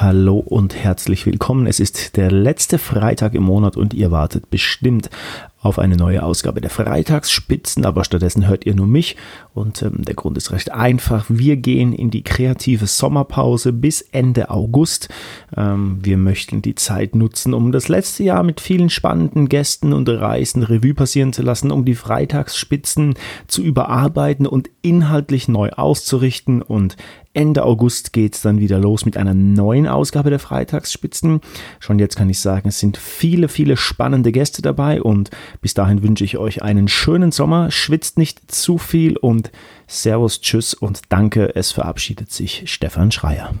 hallo und herzlich willkommen. Es ist der letzte Freitag im Monat und ihr wartet bestimmt auf eine neue Ausgabe der Freitagsspitzen, aber stattdessen hört ihr nur mich und ähm, der Grund ist recht einfach. Wir gehen in die kreative Sommerpause bis Ende August. Ähm, wir möchten die Zeit nutzen, um das letzte Jahr mit vielen spannenden Gästen und Reisen Revue passieren zu lassen, um die Freitagsspitzen zu überarbeiten und inhaltlich neu auszurichten und Ende August geht es dann wieder los mit einer neuen Ausgabe der Freitagsspitzen. Schon jetzt kann ich sagen, es sind viele, viele spannende Gäste dabei und bis dahin wünsche ich euch einen schönen Sommer, schwitzt nicht zu viel und Servus, Tschüss und danke, es verabschiedet sich Stefan Schreier.